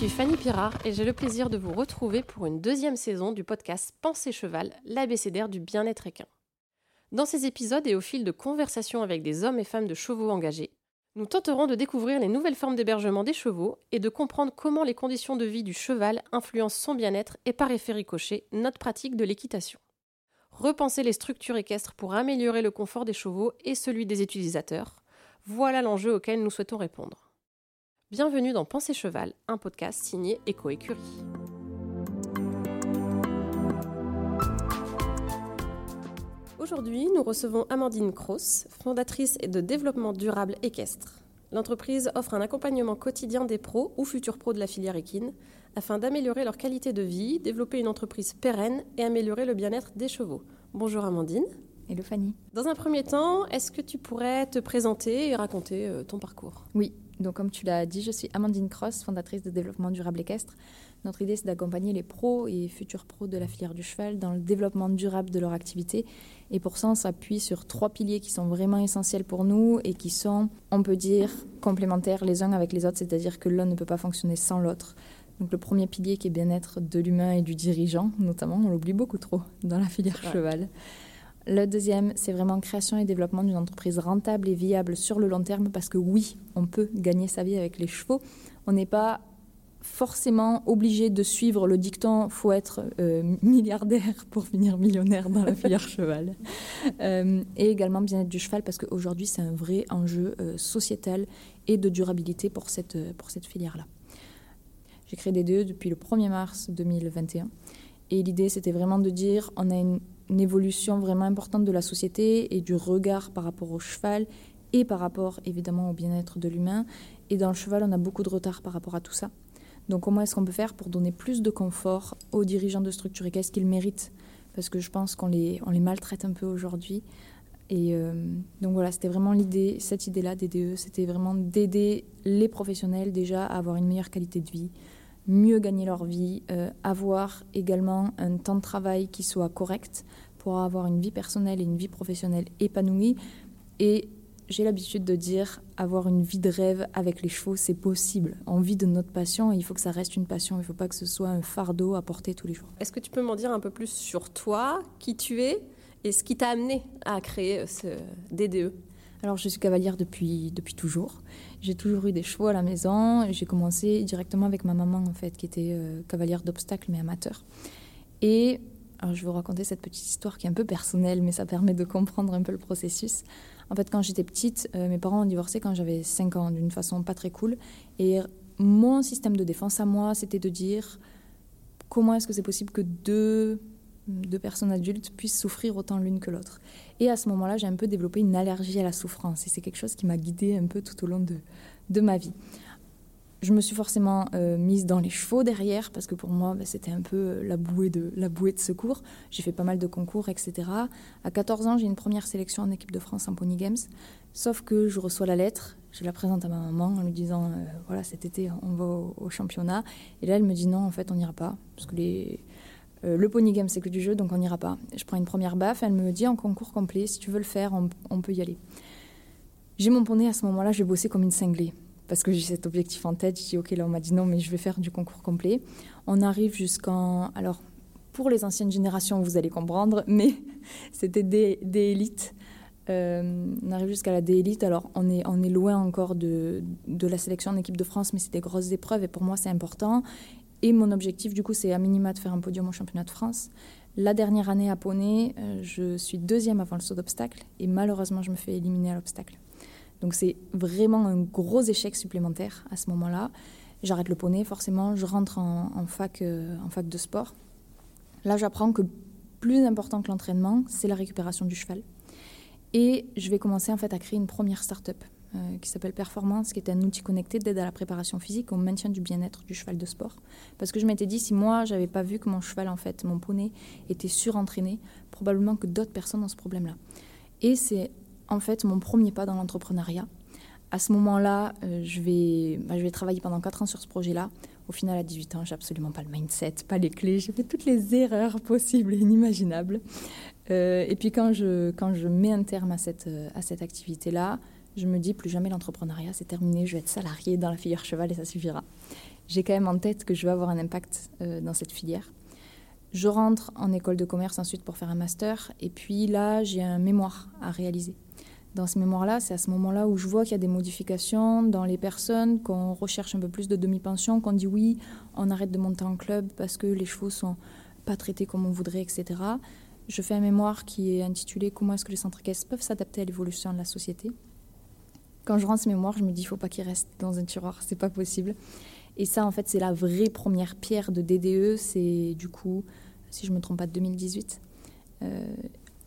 Je suis Fanny Pirard et j'ai le plaisir de vous retrouver pour une deuxième saison du podcast Pensée Cheval, l'abécédaire du bien-être équin. Dans ces épisodes et au fil de conversations avec des hommes et femmes de chevaux engagés, nous tenterons de découvrir les nouvelles formes d'hébergement des chevaux et de comprendre comment les conditions de vie du cheval influencent son bien-être et par effet ricochet notre pratique de l'équitation. Repenser les structures équestres pour améliorer le confort des chevaux et celui des utilisateurs, voilà l'enjeu auquel nous souhaitons répondre. Bienvenue dans Pensée Cheval, un podcast signé Eco Écurie. Aujourd'hui, nous recevons Amandine Cross, fondatrice de développement durable équestre. L'entreprise offre un accompagnement quotidien des pros ou futurs pros de la filière équine afin d'améliorer leur qualité de vie, développer une entreprise pérenne et améliorer le bien-être des chevaux. Bonjour Amandine. Hello Fanny. Dans un premier temps, est-ce que tu pourrais te présenter et raconter euh, ton parcours? Oui, donc comme tu l'as dit, je suis Amandine Cross, fondatrice de développement durable équestre. Notre idée, c'est d'accompagner les pros et futurs pros de la filière du cheval dans le développement durable de leur activité. Et pour ça, on s'appuie sur trois piliers qui sont vraiment essentiels pour nous et qui sont, on peut dire, complémentaires les uns avec les autres, c'est-à-dire que l'un ne peut pas fonctionner sans l'autre. Donc le premier pilier qui est bien-être de l'humain et du dirigeant, notamment, on l'oublie beaucoup trop dans la filière cheval. Le deuxième, c'est vraiment création et développement d'une entreprise rentable et viable sur le long terme parce que oui, on peut gagner sa vie avec les chevaux. On n'est pas forcément obligé de suivre le dicton faut être euh, milliardaire pour finir millionnaire dans la filière cheval. Euh, et également bien-être du cheval parce qu'aujourd'hui c'est un vrai enjeu euh, sociétal et de durabilité pour cette, pour cette filière-là. J'ai créé des deux depuis le 1er mars 2021 et l'idée c'était vraiment de dire on a une une évolution vraiment importante de la société et du regard par rapport au cheval et par rapport évidemment au bien-être de l'humain. Et dans le cheval, on a beaucoup de retard par rapport à tout ça. Donc comment est-ce qu'on peut faire pour donner plus de confort aux dirigeants de structure et qu'est-ce qu'ils méritent? Parce que je pense qu'on les, on les maltraite un peu aujourd'hui. Et euh, donc voilà, c'était vraiment l'idée, cette idée-là DDE, c'était vraiment d'aider les professionnels déjà à avoir une meilleure qualité de vie, mieux gagner leur vie, euh, avoir également un temps de travail qui soit correct pour avoir une vie personnelle et une vie professionnelle épanouie. Et j'ai l'habitude de dire avoir une vie de rêve avec les chevaux, c'est possible. En vie de notre passion, il faut que ça reste une passion, il ne faut pas que ce soit un fardeau à porter tous les jours. Est-ce que tu peux m'en dire un peu plus sur toi, qui tu es et ce qui t'a amené à créer ce DDE alors, je suis cavalière depuis, depuis toujours. J'ai toujours eu des chevaux à la maison. J'ai commencé directement avec ma maman, en fait, qui était euh, cavalière d'obstacles, mais amateur. Et alors, je vais vous raconter cette petite histoire qui est un peu personnelle, mais ça permet de comprendre un peu le processus. En fait, quand j'étais petite, euh, mes parents ont divorcé quand j'avais 5 ans, d'une façon pas très cool. Et mon système de défense à moi, c'était de dire comment est-ce que c'est possible que deux deux personnes adultes puissent souffrir autant l'une que l'autre. Et à ce moment-là, j'ai un peu développé une allergie à la souffrance. Et c'est quelque chose qui m'a guidée un peu tout au long de, de ma vie. Je me suis forcément euh, mise dans les chevaux derrière, parce que pour moi, bah, c'était un peu euh, la bouée, de, la bouée de secours. J'ai fait pas mal de concours, etc. À 14 ans, j'ai une première sélection en équipe de France en Pony Games. Sauf que je reçois la lettre, je la présente à ma maman en lui disant euh, voilà, cet été, on va au, au, championnat. Et là, elle me dit non, en fait, on n'ira pas. Parce que les, euh, le pony game, c'est que du jeu, donc on n'ira pas. Je prends une première baffe, elle me dit en concours complet, si tu veux le faire, on, peut y aller. J'ai mon poney à ce moment-là, je vais bosser comme une cinglée. Parce que j'ai cet objectif en tête, je dis ok, là on m'a dit non, mais je vais faire du concours complet. On arrive jusqu'en. Alors, pour les anciennes générations, vous allez comprendre, mais c'était des, élites. Euh, on arrive jusqu'à la D-Elite. Alors, on est, on est loin encore de, de la sélection en équipe de France, mais c'est des grosses épreuves et pour moi, c'est important. Et mon objectif, du coup, c'est à minima de faire un podium au championnat de France. La dernière année à Poney, euh, je suis deuxième avant le saut d'obstacle et malheureusement, je me fais éliminer à l'obstacle. Donc c'est vraiment un gros échec supplémentaire à ce moment-là. J'arrête le poney, forcément, je rentre en, fac, euh, en fac de sport. Là, j'apprends que plus important que l'entraînement, c'est la récupération du cheval. Et je vais commencer en fait à créer une première start-up euh, qui s'appelle Performance, qui est un outil connecté d'aide à la préparation physique, au maintien du bien-être du cheval de sport. Parce que je m'étais dit, si moi, j'avais pas vu que mon cheval, en fait, mon poney, était surentraîné, probablement que d'autres personnes ont ce problème-là. Et c'est en fait mon premier pas dans l'entrepreneuriat. À ce moment-là, euh, je, vais, bah, je vais travailler pendant 4 ans sur ce projet-là. Au final, à 18 ans, j'ai absolument pas le mindset, pas les clés. J'ai fait toutes les erreurs possibles et inimaginables. Euh, et puis quand je, quand je mets un terme à cette, à cette activité-là, je me dis plus jamais l'entrepreneuriat, c'est terminé, je vais être salarié dans la filière cheval et ça suffira. J'ai quand même en tête que je vais avoir un impact euh, dans cette filière. Je rentre en école de commerce ensuite pour faire un master et puis là, j'ai un mémoire à réaliser. Dans ce mémoire-là, c'est à ce moment-là où je vois qu'il y a des modifications dans les personnes, qu'on recherche un peu plus de demi-pension, qu'on dit oui, on arrête de monter en club parce que les chevaux sont pas traités comme on voudrait, etc. Je fais un mémoire qui est intitulé Comment est-ce que les centres caisses peuvent s'adapter à l'évolution de la société? Quand je rends ce mémoire, je me dis il faut pas qu'il reste dans un tiroir, c'est pas possible. Et ça, en fait, c'est la vraie première pierre de DDE. C'est du coup, si je me trompe pas, 2018. Euh,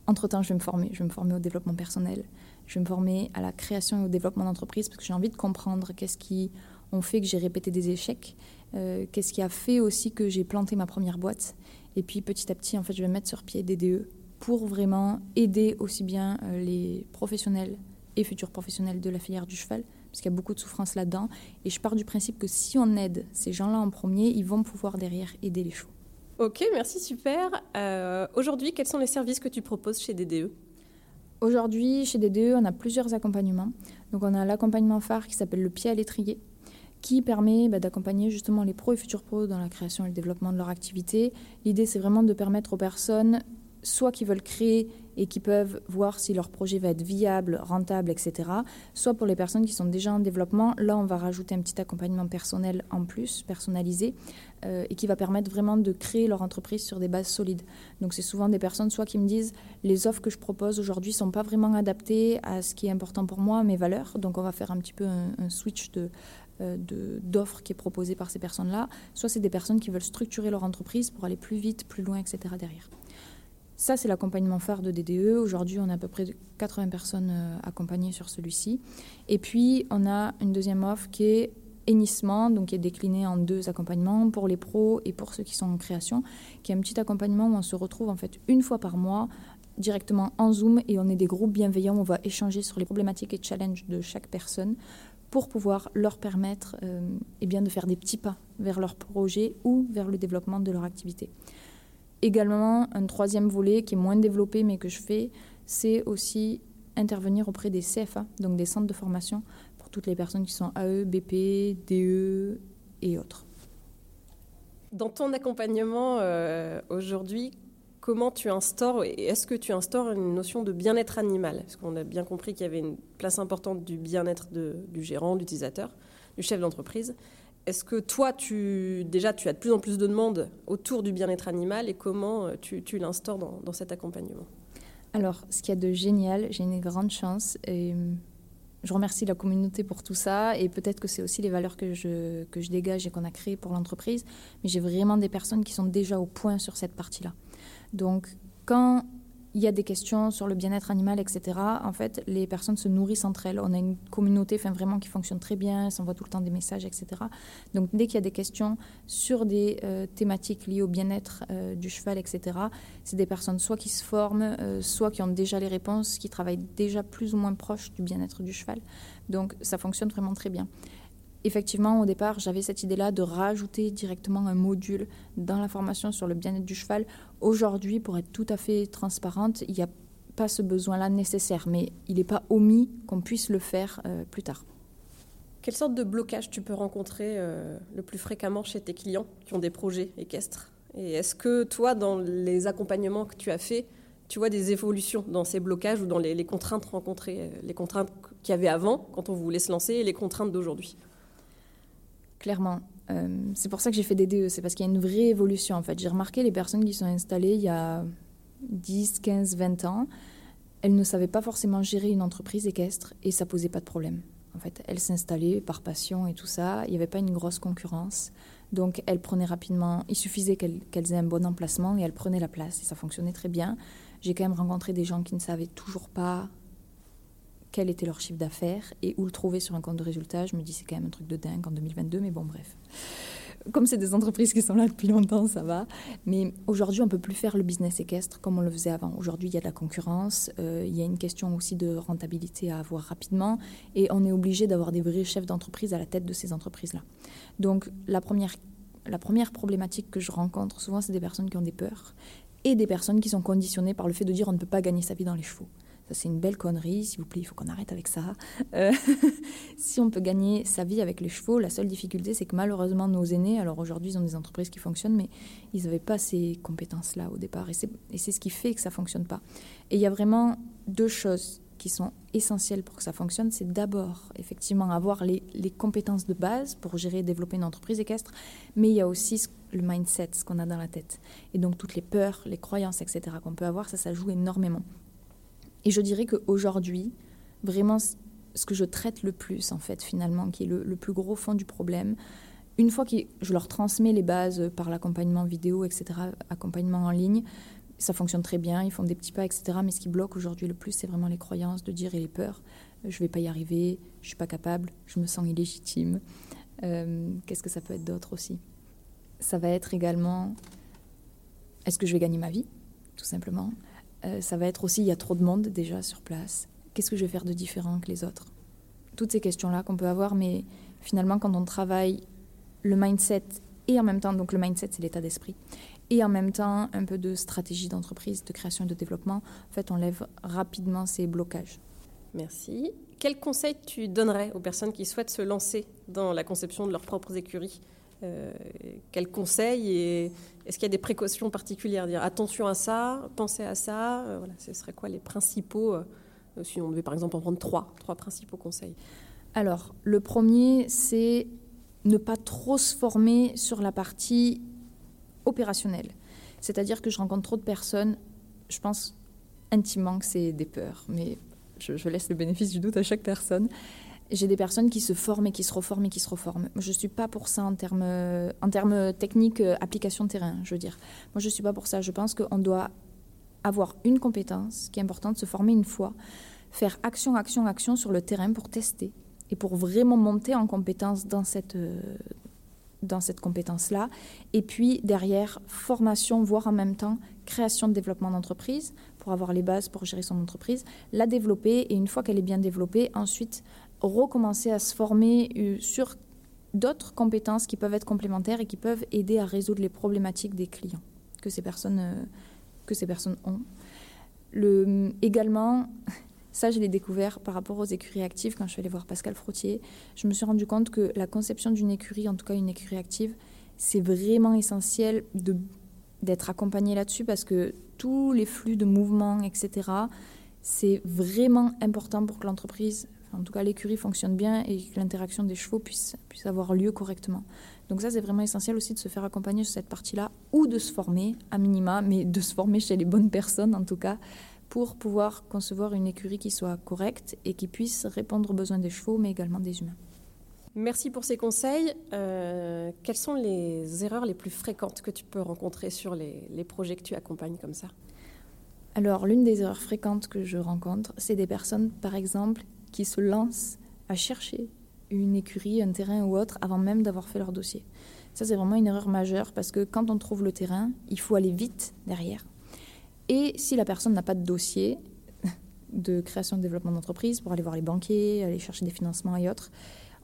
entre-temps, je vais me former. Je vais me former au développement personnel. Je vais me former à la création et au développement d'entreprise parce que j'ai envie de comprendre qu'est-ce qui ont fait que j'ai répété des échecs, euh, qu'est-ce qui a fait aussi que j'ai planté ma première boîte. Et puis petit à petit, en fait, je vais mettre sur pied DDE pour vraiment aider aussi bien euh, les professionnels et futurs professionnels de la filière du cheval, parce qu'il y a beaucoup de souffrance là-dedans. Et je pars du principe que si on aide ces gens-là en premier, ils vont pouvoir derrière aider les chevaux. Ok, merci, super. Euh, aujourd'hui, quels sont les services que tu proposes chez DDE Aujourd'hui, chez DDE, on a plusieurs accompagnements. Donc, on a l'accompagnement phare qui s'appelle le pied à l'étrier, qui permet bah, d'accompagner justement les pros et futurs pros dans la création et le développement de leur activité. L'idée, c'est vraiment de permettre aux personnes, soit qui veulent créer et qui peuvent voir si leur projet va être viable, rentable, etc., soit pour les personnes qui sont déjà en développement. Là, on va rajouter un petit accompagnement personnel en plus, personnalisé, euh, et qui va permettre vraiment de créer leur entreprise sur des bases solides. Donc, c'est souvent des personnes soit qui me disent les offres que je propose aujourd'hui ne sont pas vraiment adaptées à ce qui est important pour moi, mes valeurs. Donc, on va faire un petit peu un switch de euh, d'offres qui est proposée par ces personnes-là, soit c'est des personnes qui veulent structurer leur entreprise pour aller plus vite, plus loin, etc. derrière. Ça, c'est l'accompagnement phare de DDE. Aujourd'hui, on a à peu près 80 personnes euh, accompagnées sur celui-ci. Et puis, on a une deuxième offre qui est hennissement, donc qui est déclinée en deux accompagnements pour les pros et pour ceux qui sont en création, qui est un petit accompagnement où on se retrouve en fait une fois par mois directement en Zoom et on est des groupes bienveillants, on va échanger sur les problématiques et challenges de chaque personne pour pouvoir leur permettre euh, eh bien, de faire des petits pas vers leur projet ou vers le développement de leur activité. Également, un troisième volet qui est moins développé mais que je fais, c'est aussi intervenir auprès des CFA, donc des centres de formation pour toutes les personnes qui sont AE, BP, DE et autres. Dans ton accompagnement euh, aujourd'hui, comment tu instaures, et est-ce que tu instaures une notion de bien-être animal? Parce qu'on a bien compris qu'il y avait une place importante du bien-être du gérant, de l'utilisateur, du chef d'entreprise. Est-ce que toi, tu, déjà, tu as de plus en plus de demandes autour du bien-être animal et comment euh, tu, l'instaures dans, cet accompagnement? Alors, ce qu'il y a de génial, j'ai une grande chance et hum, je remercie la communauté pour tout ça et peut-être que c'est aussi les valeurs que je, que je dégage et qu'on a créées pour l'entreprise, mais j'ai vraiment des personnes qui sont déjà au point sur cette partie-là. Donc, quand il y a des questions sur le bien-être animal, etc., en fait, les personnes se nourrissent entre elles. On a une communauté vraiment qui fonctionne très bien, s'envoie tout le temps des messages, etc. Donc, dès qu'il y a des questions sur des euh, thématiques liées au bien-être euh, du cheval, etc., c'est des personnes soit qui se forment, euh, soit qui ont déjà les réponses, qui travaillent déjà plus ou moins proche du bien-être du cheval. Donc, ça fonctionne vraiment très bien effectivement, au départ, j'avais cette idée-là de rajouter directement un module dans la formation sur le bien-être du cheval. Aujourd'hui, pour être tout à fait transparente, il n'y a pas ce besoin-là nécessaire, mais il n'est pas omis qu'on puisse le faire euh, plus tard. Quelle sorte de blocage tu peux rencontrer euh, le plus fréquemment chez tes clients qui ont des projets équestres? Et est-ce que toi, dans les accompagnements que tu as faits, tu vois des évolutions dans ces blocages ou dans les, les contraintes rencontrées, euh, les contraintes qu'il y avait avant quand on voulait se lancer et les contraintes d'aujourd'hui? Clairement. Euh, c'est pour ça que j'ai fait des DE, c'est parce qu'il y a une vraie évolution en fait. J'ai remarqué les personnes qui sont installées il y a 10, 15, 20 ans, elles ne savaient pas forcément gérer une entreprise équestre et ça posait pas de problème. En fait, elles s'installaient par passion et tout ça, il n'y avait pas une grosse concurrence. Donc elles prenaient rapidement, il suffisait qu'elles aient un bon emplacement et elles prenaient la place et ça fonctionnait très bien. J'ai quand même rencontré des gens qui ne savaient toujours pas quel était leur chiffre d'affaires et où le trouver sur un compte de résultat. Je me dis, c'est quand même un truc de dingue en 2022, mais bon, bref. Comme c'est des entreprises qui sont là depuis longtemps, ça va. Mais aujourd'hui, on ne peut plus faire le business équestre comme on le faisait avant. Aujourd'hui, il y a de la concurrence, euh, il y a une question aussi de rentabilité à avoir rapidement, et on est obligé d'avoir des vrais chefs d'entreprise à la tête de ces entreprises-là. Donc, la première, la première problématique que je rencontre souvent, c'est des personnes qui ont des peurs et des personnes qui sont conditionnées par le fait de dire on ne peut pas gagner sa vie dans les chevaux. Ça, c'est une belle connerie. S'il vous plaît, il faut qu'on arrête avec ça. Euh, si on peut gagner sa vie avec les chevaux, la seule difficulté, c'est que malheureusement, nos aînés, alors aujourd'hui, ils ont des entreprises qui fonctionnent, mais ils n'avaient pas ces compétences-là au départ. Et c'est ce qui fait que ça ne fonctionne pas. Et il y a vraiment deux choses qui sont essentielles pour que ça fonctionne. C'est d'abord, effectivement, avoir les, les, compétences de base pour gérer et développer une entreprise équestre, mais il y a aussi le mindset, ce qu'on a dans la tête. Et donc, toutes les peurs, les croyances, etc., qu'on peut avoir, ça, ça joue énormément. Et je dirais qu'aujourd'hui, vraiment, ce que je traite le plus, en fait, finalement, qui est le, plus gros fond du problème, une fois que je leur transmets les bases par l'accompagnement vidéo, etc., accompagnement en ligne, ça fonctionne très bien, ils font des petits pas, etc. Mais ce qui bloque aujourd'hui le plus, c'est vraiment les croyances de dire et les peurs. Je vais pas y arriver, je suis pas capable, je me sens illégitime. Euh, qu'est-ce que ça peut être d'autre aussi? Ça va être également, est-ce que je vais gagner ma vie, tout simplement euh, ça va être aussi, il y a trop de monde déjà sur place. Qu'est-ce que je vais faire de différent que les autres? Toutes ces questions-là qu'on peut avoir, mais finalement, quand on travaille le mindset et en même temps, donc le mindset, c'est l'état d'esprit, et en même temps, un peu de stratégie d'entreprise, de création et de développement, en fait, on lève rapidement ces blocages. Merci. Quels conseils tu donnerais aux personnes qui souhaitent se lancer dans la conception de leurs propres écuries? Quels conseils et est-ce qu'il y a des précautions particulières? Dire attention à ça, pensez à ça. Euh, voilà, ce seraient quoi les principaux euh, Si on devait par exemple en prendre trois, trois principaux conseils? Alors, le premier, c'est ne pas trop se former sur la partie opérationnelle. C'est-à-dire que je rencontre trop de personnes, je pense intimement que c'est des peurs, mais je, je, laisse le bénéfice du doute à chaque personne j'ai des personnes qui se forment et qui se reforment et qui se reforment. Je ne suis pas pour ça en termes, en techniques, euh, application de terrain, je veux dire. Moi, je ne suis pas pour ça. Je pense qu'on doit avoir une compétence qui est importante, se former une fois, faire action, action, action sur le terrain pour tester et pour vraiment monter en compétence dans cette, euh, dans cette compétence-là. Et puis derrière, formation, voire en même temps, création de développement d'entreprise pour avoir les bases pour gérer son entreprise, la développer et une fois qu'elle est bien développée, ensuite recommencer à se former euh, sur d'autres compétences qui peuvent être complémentaires et qui peuvent aider à résoudre les problématiques des clients que ces personnes, euh, que ces personnes ont. Le, également, ça je l'ai découvert par rapport aux écuries actives quand je suis allée voir Pascal Frottier. Je me suis rendu compte que la conception d'une écurie, en tout cas une écurie active, c'est vraiment essentiel d'être accompagné là-dessus parce que tous les flux de mouvements, etc., c'est vraiment important pour que l'entreprise en tout cas l'écurie fonctionne bien et que l'interaction des chevaux puisse, puisse avoir lieu correctement. Donc ça, c'est vraiment essentiel aussi de se faire accompagner sur cette partie-là ou de se former à minima, mais de se former chez les bonnes personnes en tout cas, pour pouvoir concevoir une écurie qui soit correcte et qui puisse répondre aux besoins des chevaux, mais également des humains. Merci pour ces conseils. Euh, quelles sont les erreurs les plus fréquentes que tu peux rencontrer sur les, les projets que tu accompagnes comme ça? Alors, l'une des erreurs fréquentes que je rencontre, c'est des personnes, par exemple, qui se lancent à chercher une écurie, un terrain ou autre avant même d'avoir fait leur dossier. Ça, c'est vraiment une erreur majeure parce que quand on trouve le terrain, il faut aller vite derrière. Et si la personne n'a pas de dossier de création de développement d'entreprise pour aller voir les banquiers, aller chercher des financements et autres,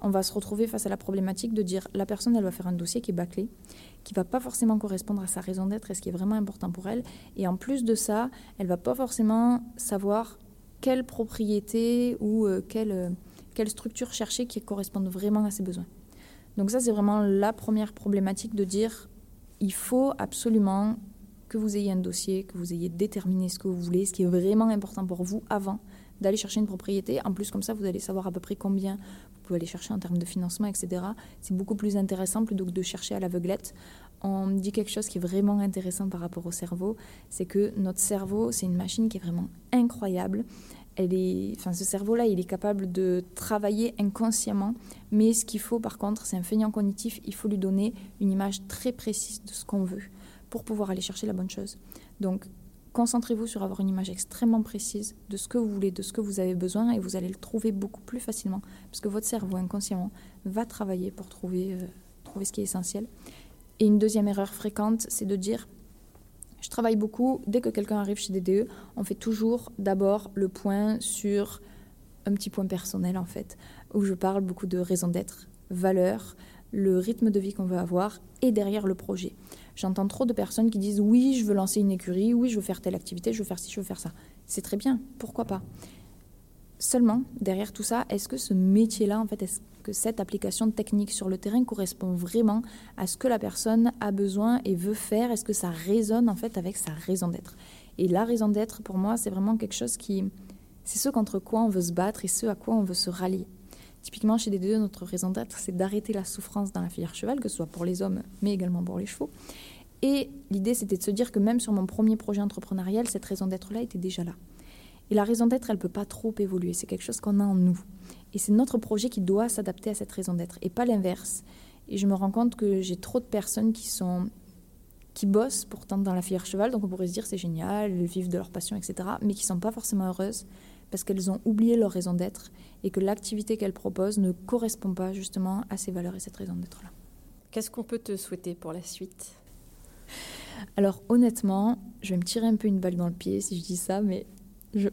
on va se retrouver face à la problématique de dire la personne, elle va faire un dossier qui est bâclé, qui va pas forcément correspondre à sa raison d'être et ce qui est vraiment important pour elle. Et en plus de ça, elle va pas forcément savoir quelle propriété ou euh, quelle, euh, quelle structure chercher qui corresponde vraiment à ses besoins. Donc ça, c'est vraiment la première problématique de dire, il faut absolument que vous ayez un dossier, que vous ayez déterminé ce que vous voulez, ce qui est vraiment important pour vous avant d'aller chercher une propriété. En plus, comme ça, vous allez savoir à peu près combien aller chercher en termes de financement, etc. C'est beaucoup plus intéressant plutôt que de chercher à l'aveuglette. On dit quelque chose qui est vraiment intéressant par rapport au cerveau, c'est que notre cerveau, c'est une machine qui est vraiment incroyable. Elle est, enfin, ce cerveau-là, il est capable de travailler inconsciemment, mais ce qu'il faut, par contre, c'est un feignant cognitif. Il faut lui donner une image très précise de ce qu'on veut pour pouvoir aller chercher la bonne chose. Donc, Concentrez-vous sur avoir une image extrêmement précise de ce que vous voulez, de ce que vous avez besoin, et vous allez le trouver beaucoup plus facilement, parce que votre cerveau inconsciemment va travailler pour trouver, euh, trouver ce qui est essentiel. Et une deuxième erreur fréquente, c'est de dire, je travaille beaucoup, dès que quelqu'un arrive chez DDE, on fait toujours d'abord le point sur un petit point personnel en fait, où je parle beaucoup de raison d'être, valeurs, le rythme de vie qu'on veut avoir, et derrière le projet. J'entends trop de personnes qui disent oui, je veux lancer une écurie, oui, je veux faire telle activité, je veux faire ci, je veux faire ça. c'est très bien, pourquoi pas? Seulement, derrière tout ça, est-ce que ce métier-là, en fait, est-ce que cette application technique sur le terrain correspond vraiment à ce que la personne a besoin et veut faire? Est-ce que ça résonne en fait avec sa raison d'être? Et la raison d'être, pour moi, c'est vraiment quelque chose qui, c'est ce contre quoi on veut se battre et ce à quoi on veut se rallier. Typiquement, chez les deux, notre raison d'être, c'est d'arrêter la souffrance dans la filière cheval, que ce soit pour les hommes, mais également pour les chevaux. Et l'idée, c'était de se dire que même sur mon premier projet entrepreneurial, cette raison d'être-là était déjà là. Et la raison d'être, elle ne peut pas trop évoluer. C'est quelque chose qu'on a en nous. Et c'est notre projet qui doit s'adapter à cette raison d'être et pas l'inverse. Et je me rends compte que j'ai trop de personnes qui sont qui bossent pourtant dans la filière cheval, donc on pourrait se dire c'est génial, elles vivent de leur passion, etc., mais qui sont pas forcément heureuses parce qu'elles ont oublié leur raison d'être et que l'activité qu'elles proposent ne correspond pas justement à ces valeurs et cette raison d'être-là. Qu'est-ce qu'on peut te souhaiter pour la suite? Alors honnêtement, je vais me tirer un peu une balle dans le pied si je dis ça, mais je,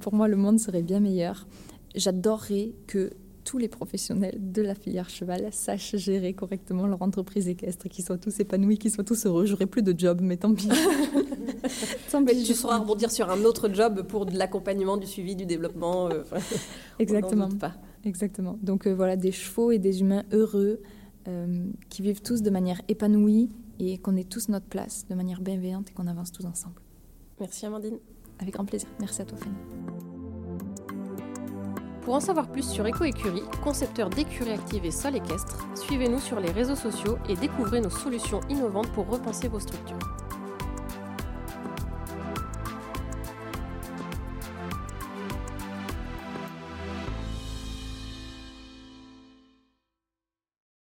pour moi, le monde serait bien meilleur. J'adorerais que tous les professionnels de la filière cheval sachent gérer correctement leur entreprise équestre, qu'ils soient tous épanouis, qu'ils soient tous heureux. J'aurais plus de job, mais tant pis. tant pis tu sauras rebondir sur un autre job pour de l'accompagnement, du suivi, du développement. Euh, Exactement. Pas. Exactement. Donc euh, voilà, des chevaux et des humains heureux euh, qui vivent tous de manière épanouie et qu'on ait tous notre place de manière bienveillante et qu'on avance tous ensemble. Merci Amandine. Avec grand plaisir. Merci à toi, Fanny. Pour en savoir plus sur EcoÉcurie, concepteur d'écuries actives et sol équestre, suivez-nous sur les réseaux sociaux et découvrez nos solutions innovantes pour repenser vos structures.